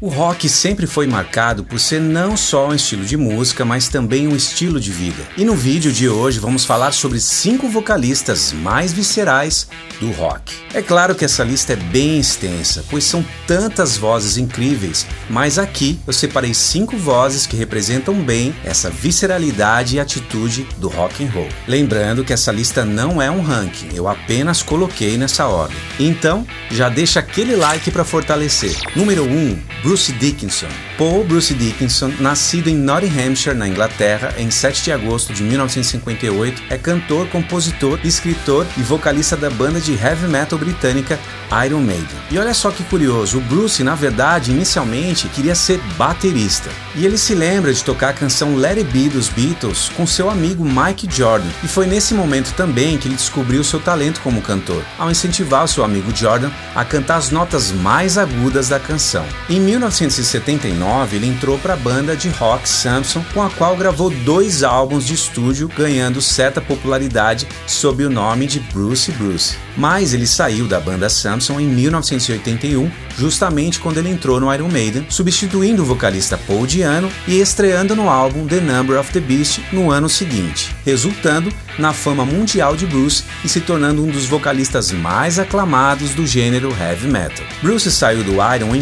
O rock sempre foi marcado por ser não só um estilo de música, mas também um estilo de vida. E no vídeo de hoje vamos falar sobre cinco vocalistas mais viscerais do rock. É claro que essa lista é bem extensa, pois são tantas vozes incríveis, mas aqui eu separei cinco vozes que representam bem essa visceralidade e atitude do rock and roll. Lembrando que essa lista não é um ranking, eu apenas coloquei nessa ordem. Então, já deixa aquele like para fortalecer. Número 1, um, Bruce Dickinson. Paul Bruce Dickinson, nascido em Nottinghamshire, na Inglaterra, em 7 de agosto de 1958, é cantor, compositor, escritor e vocalista da banda de heavy metal britânica Iron Maiden. E olha só que curioso, o Bruce, na verdade, inicialmente queria ser baterista. E ele se lembra de tocar a canção Let It Be dos Beatles com seu amigo Mike Jordan. E foi nesse momento também que ele descobriu seu talento como cantor, ao incentivar seu amigo Jordan a cantar as notas mais agudas da canção. Em 1979, 2009, ele entrou para a banda de rock Samson, com a qual gravou dois álbuns de estúdio, ganhando certa popularidade sob o nome de Bruce Bruce. Mas ele saiu da banda Samson em 1981, justamente quando ele entrou no Iron Maiden, substituindo o vocalista Paul Diano e estreando no álbum The Number of the Beast no ano seguinte, resultando na fama mundial de Bruce e se tornando um dos vocalistas mais aclamados do gênero heavy metal. Bruce saiu do Iron em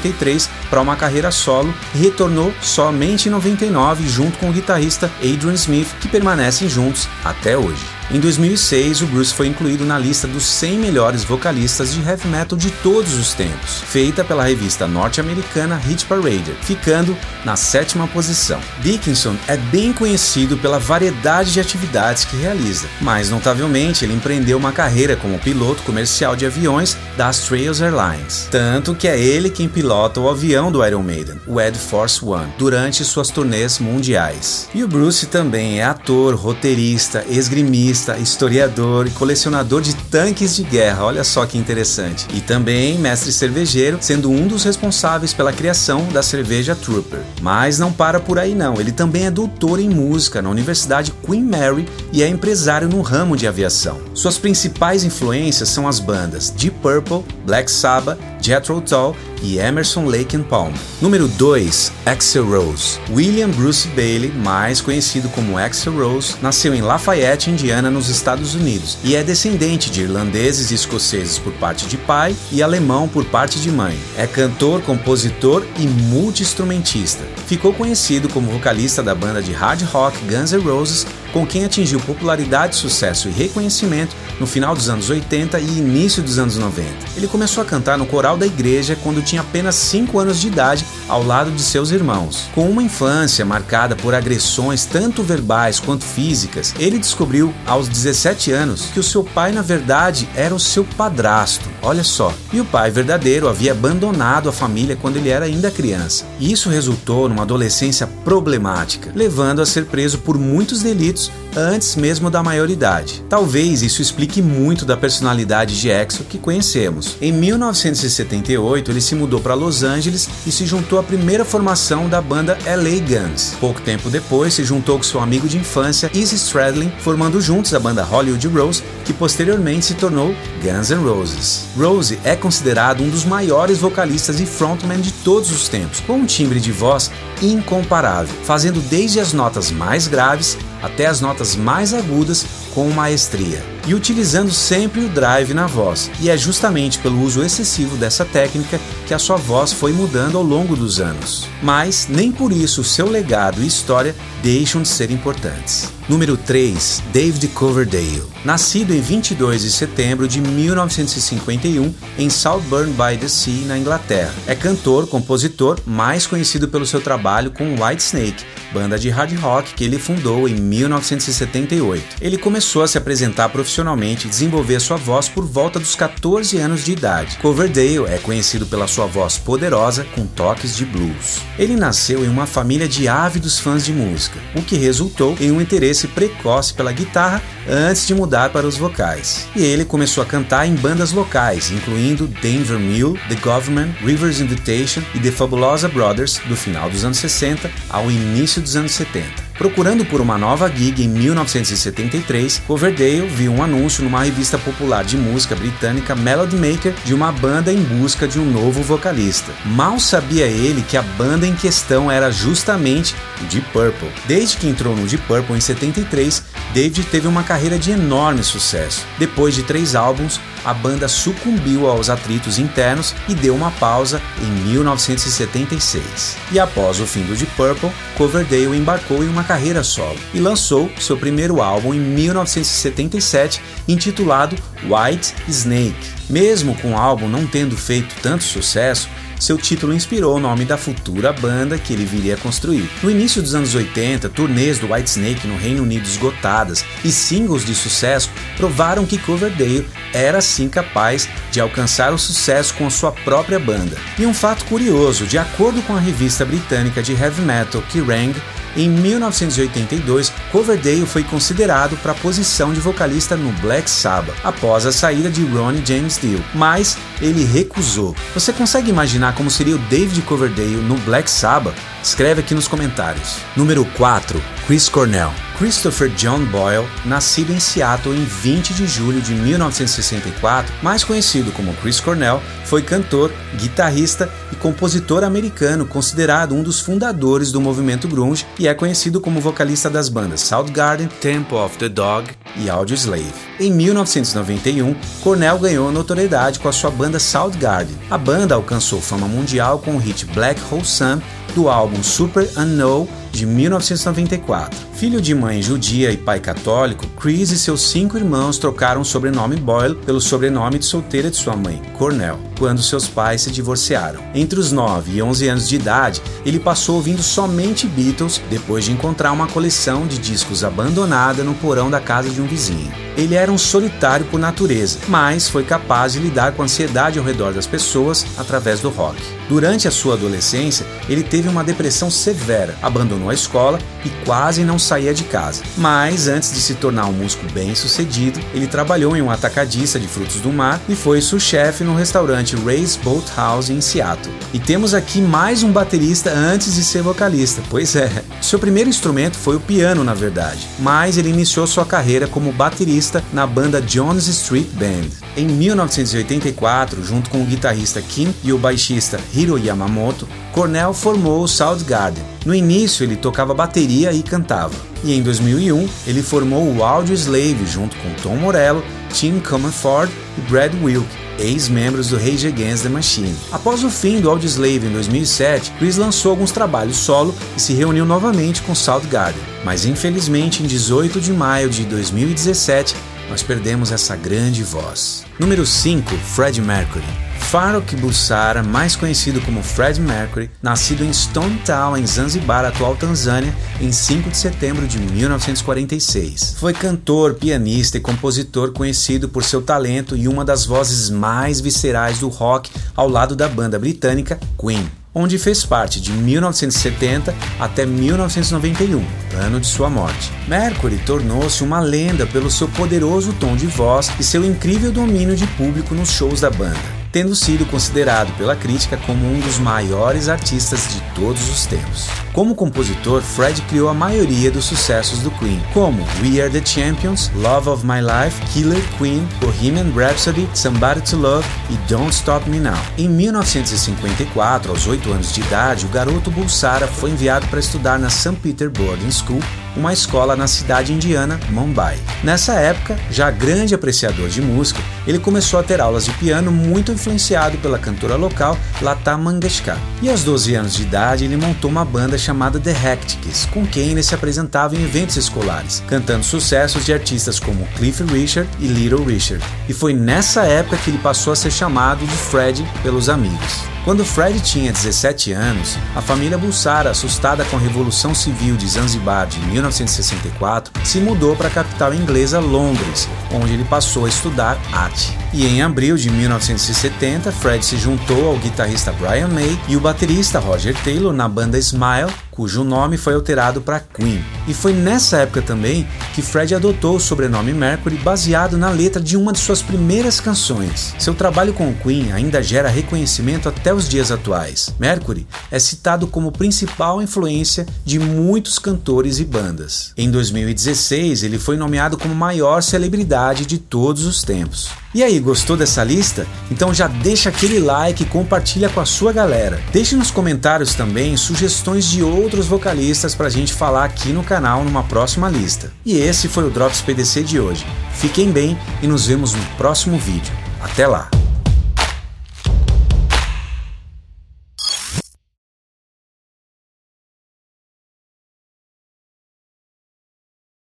1993 para uma carreira solo e retornou somente em 99 junto com o guitarrista Adrian Smith, que permanecem juntos até hoje. Em 2006, o Bruce foi incluído na lista dos 100 melhores vocalistas de heavy metal de todos os tempos, feita pela revista norte-americana Hit Parader, ficando na sétima posição. Dickinson é bem conhecido pela variedade de atividades que realiza, mas notavelmente ele empreendeu uma carreira como piloto comercial de aviões da Australian Airlines, tanto que é ele quem pilota o avião do Iron Maiden, o Ed Force One, durante suas turnês mundiais. E o Bruce também é ator, roteirista, esgrimista historiador e colecionador de tanques de guerra. Olha só que interessante. E também mestre cervejeiro, sendo um dos responsáveis pela criação da cerveja Trooper. Mas não para por aí não. Ele também é doutor em música na Universidade Queen Mary e é empresário no ramo de aviação. Suas principais influências são as bandas Deep Purple, Black Sabbath, Jethro Tull e Emerson Lake and Palmer. Número 2, Axel Rose. William Bruce Bailey, mais conhecido como Axel Rose, nasceu em Lafayette, Indiana, nos Estados Unidos, e é descendente de irlandeses e escoceses por parte de pai e alemão por parte de mãe. É cantor, compositor e multi-instrumentista. Ficou conhecido como vocalista da banda de hard rock Guns N' Roses, com quem atingiu popularidade, sucesso e reconhecimento no final dos anos 80 e início dos anos 90. Ele começou a cantar no coral da igreja quando tinha apenas 5 anos de idade, ao lado de seus irmãos. Com uma infância marcada por agressões tanto verbais quanto físicas, ele descobriu aos 17 anos que o seu pai, na verdade, era o seu padrasto. Olha só. E o pai verdadeiro havia abandonado a família quando ele era ainda criança. E isso resultou numa adolescência problemática, levando a ser preso por muitos delitos antes mesmo da maioridade. Talvez isso explique muito da personalidade de Exo que conhecemos. Em 1978, ele se mudou para Los Angeles e se juntou à primeira formação da banda LA Guns. Pouco tempo depois, se juntou com seu amigo de infância Izzy Stradlin, formando juntos a banda Hollywood Rose, que posteriormente se tornou Guns N' Roses. Rose é considerado um dos maiores vocalistas e frontman de todos os tempos, com um timbre de voz incomparável, fazendo desde as notas mais graves até as notas mais agudas com maestria e utilizando sempre o drive na voz. E é justamente pelo uso excessivo dessa técnica que a sua voz foi mudando ao longo dos anos. Mas nem por isso seu legado e história deixam de ser importantes. Número 3, David Coverdale. Nascido em 22 de setembro de 1951 em Southburn by the Sea, na Inglaterra. É cantor, compositor, mais conhecido pelo seu trabalho com Whitesnake, banda de hard rock que ele fundou em 1978. Ele começou a se apresentar profissionalmente e desenvolver sua voz por volta dos 14 anos de idade. Coverdale é conhecido pela sua voz poderosa com toques de blues. Ele nasceu em uma família de ávidos fãs de música, o que resultou em um interesse precoce pela guitarra antes de mudar para os vocais. E ele começou a cantar em bandas locais, incluindo Denver Mill, The Government, Rivers Invitation e The Fabulosa Brothers do final dos anos 60 ao início dos anos 70. Procurando por uma nova gig em 1973, Coverdale viu um anúncio numa revista popular de música britânica Melody Maker de uma banda em busca de um novo vocalista. Mal sabia ele que a banda em questão era justamente o Deep Purple. Desde que entrou no Deep Purple em 73, David teve uma carreira de enorme sucesso. Depois de três álbuns, a banda sucumbiu aos atritos internos e deu uma pausa em 1976. E após o fim do Deep Purple, Coverdale embarcou em uma carreira solo e lançou seu primeiro álbum em 1977, intitulado White Snake. Mesmo com o álbum não tendo feito tanto sucesso, seu título inspirou o nome da futura banda que ele viria a construir. No início dos anos 80, turnês do Whitesnake no Reino Unido esgotadas e singles de sucesso provaram que Coverdale era sim capaz de alcançar o sucesso com sua própria banda. E um fato curioso, de acordo com a revista britânica de heavy metal Kerrang, em 1982, Coverdale foi considerado para a posição de vocalista no Black Sabbath, após a saída de Ronnie James Dio, mas ele recusou. Você consegue imaginar como seria o David Coverdale no Black Sabbath? Escreve aqui nos comentários. Número 4. Chris Cornell. Christopher John Boyle, nascido em Seattle em 20 de julho de 1964, mais conhecido como Chris Cornell, foi cantor, guitarrista e compositor americano, considerado um dos fundadores do movimento grunge e é conhecido como vocalista das bandas Soundgarden, Temple of the Dog e Audioslave. Em 1991, Cornell ganhou notoriedade com a sua banda Soundgarden. A banda alcançou fama mundial com o hit Black Hole Sun do álbum Super Unknown de 1994. Filho de mãe judia e pai católico, Chris e seus cinco irmãos trocaram o sobrenome Boyle pelo sobrenome de solteira de sua mãe, Cornell, quando seus pais se divorciaram. Entre os 9 e 11 anos de idade, ele passou ouvindo somente Beatles depois de encontrar uma coleção de discos abandonada no porão da casa de um vizinho. Ele era um solitário por natureza, mas foi capaz de lidar com a ansiedade ao redor das pessoas através do rock. Durante a sua adolescência, ele teve uma depressão severa, abandonou a escola e quase não saía de casa. Mas antes de se tornar um músico bem-sucedido, ele trabalhou em um atacadista de frutos do mar e foi sous-chefe no restaurante Ray's Boat House em Seattle. E temos aqui mais um baterista antes de ser vocalista. Pois é, seu primeiro instrumento foi o piano, na verdade, mas ele iniciou sua carreira como baterista na banda Jones Street Band. Em 1984, junto com o guitarrista Kim e o baixista Hiro Yamamoto, Cornell formou o Soundgarden. No início, ele tocava bateria e cantava. E em 2001, ele formou o Audio Slave junto com Tom Morello, Tim Comerford e Brad Wilk, ex-membros do Rage Against the Machine. Após o fim do Audioslave em 2007, Chris lançou alguns trabalhos solo e se reuniu novamente com Soundgarden. Mas infelizmente, em 18 de maio de 2017, nós perdemos essa grande voz. Número 5, Fred Mercury. Farouk Bulsara, mais conhecido como Fred Mercury, nascido em Stone Town, em Zanzibar, atual Tanzânia, em 5 de setembro de 1946. Foi cantor, pianista e compositor conhecido por seu talento e uma das vozes mais viscerais do rock ao lado da banda britânica Queen onde fez parte de 1970 até 1991, ano de sua morte. Mercury tornou-se uma lenda pelo seu poderoso tom de voz e seu incrível domínio de público nos shows da banda tendo sido considerado pela crítica como um dos maiores artistas de todos os tempos. Como compositor, Fred criou a maioria dos sucessos do Queen, como We Are the Champions, Love of My Life, Killer Queen, Bohemian Rhapsody, Somebody to Love e Don't Stop Me Now. Em 1954, aos 8 anos de idade, o garoto Bulsara foi enviado para estudar na St. Peter Boarding School uma escola na cidade indiana Mumbai. Nessa época, já grande apreciador de música, ele começou a ter aulas de piano muito influenciado pela cantora local Lata Mangeshkar. E aos 12 anos de idade, ele montou uma banda chamada The Hectics, com quem ele se apresentava em eventos escolares, cantando sucessos de artistas como Cliff Richard e Little Richard. E foi nessa época que ele passou a ser chamado de Fred pelos amigos. Quando Fred tinha 17 anos, a família Bulsara, assustada com a Revolução Civil de Zanzibar de 1964, se mudou para a capital inglesa Londres, onde ele passou a estudar arte. E em abril de 1970, Fred se juntou ao guitarrista Brian May e o baterista Roger Taylor na banda Smile cujo nome foi alterado para Queen. E foi nessa época também que Fred adotou o sobrenome Mercury baseado na letra de uma de suas primeiras canções. Seu trabalho com Queen ainda gera reconhecimento até os dias atuais. Mercury é citado como principal influência de muitos cantores e bandas. Em 2016, ele foi nomeado como maior celebridade de todos os tempos. E aí, gostou dessa lista? Então já deixa aquele like e compartilha com a sua galera. Deixe nos comentários também sugestões de outros vocalistas para a gente falar aqui no canal numa próxima lista. E esse foi o Drops PDC de hoje. Fiquem bem e nos vemos no próximo vídeo. Até lá!